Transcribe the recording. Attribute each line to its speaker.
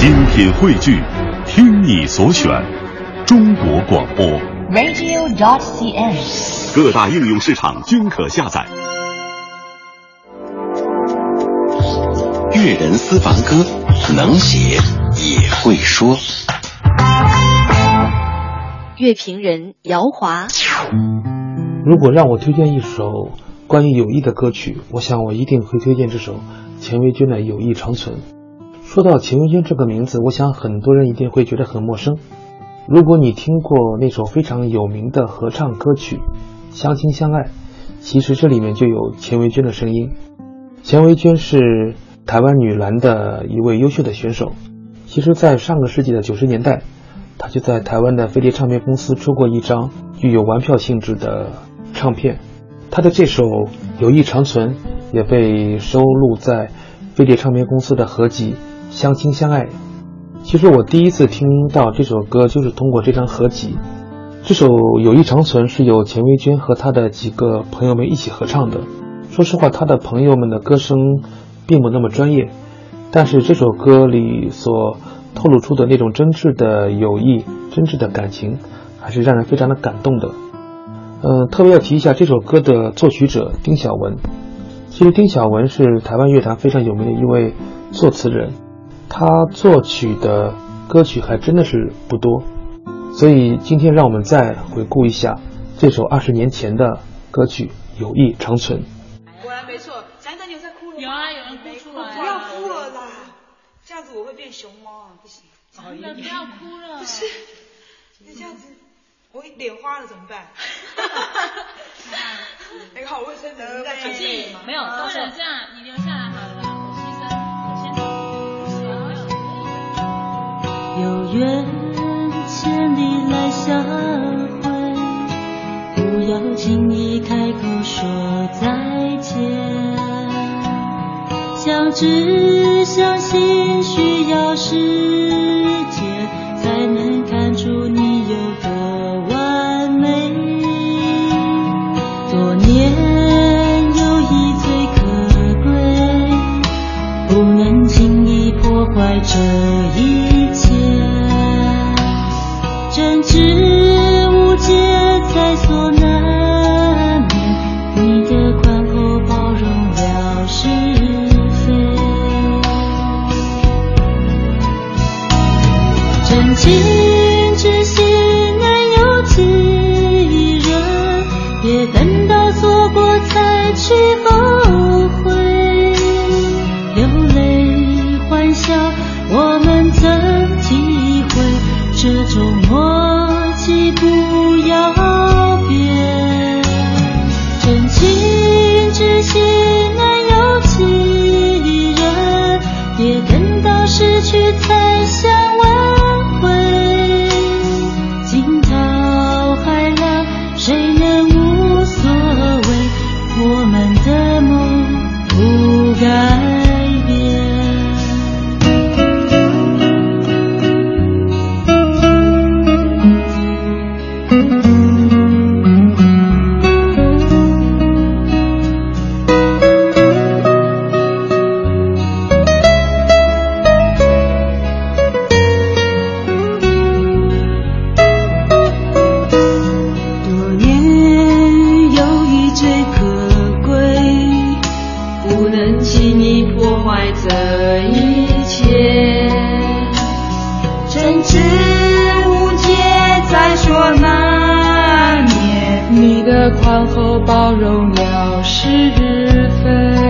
Speaker 1: 精品汇聚，听你所选，中国广播。
Speaker 2: radio.dot.cn，。
Speaker 1: 各大应用市场均可下载。
Speaker 3: 粤人私房歌，能写也会说。
Speaker 4: 乐评人姚华，
Speaker 5: 如果让我推荐一首关于友谊的歌曲，我想我一定会推荐这首钱维娟的《友谊长存》。说到钱维娟这个名字，我想很多人一定会觉得很陌生。如果你听过那首非常有名的合唱歌曲《相亲相爱》，其实这里面就有钱维娟的声音。钱维娟是台湾女篮的一位优秀的选手。其实，在上个世纪的九十年代，她就在台湾的飞碟唱片公司出过一张具有玩票性质的唱片。她的这首《友谊长存》也被收录在飞碟唱片公司的合集《相亲相爱》。其实我第一次听到这首歌就是通过这张合集。这首《友谊长存》是由钱维娟和她的几个朋友们一起合唱的。说实话，她的朋友们的歌声并不那么专业，但是这首歌里所透露出的那种真挚的友谊、真挚的感情，还是让人非常的感动的。嗯，特别要提一下这首歌的作曲者丁晓文。其实丁晓文是台湾乐坛非常有名的一位作词人，他作曲的歌曲还真的是不多。所以今天让我们再回顾一下这首二十年前的歌曲《友谊长存》。
Speaker 6: 果然没错，难得你有在哭了吗？
Speaker 7: 有啊，有人哭出来。
Speaker 6: 不要哭了啦，这样子我会变熊猫啊，不行。
Speaker 7: 真的不要哭了。
Speaker 6: 不是，你这样子，我脸花了怎么办？那个好卫生纸在前面吗？
Speaker 7: 没有，不能这样，
Speaker 8: 有缘千里来相会，不要轻易开口说再见。相知相惜需要时间，才能看出你有多完美。多年友谊最可贵，不能轻易破坏这一情之心难有几人别等到错过才去后悔。流泪欢笑我们曾体会这种默契不要变。真情之心宽厚包容了是非。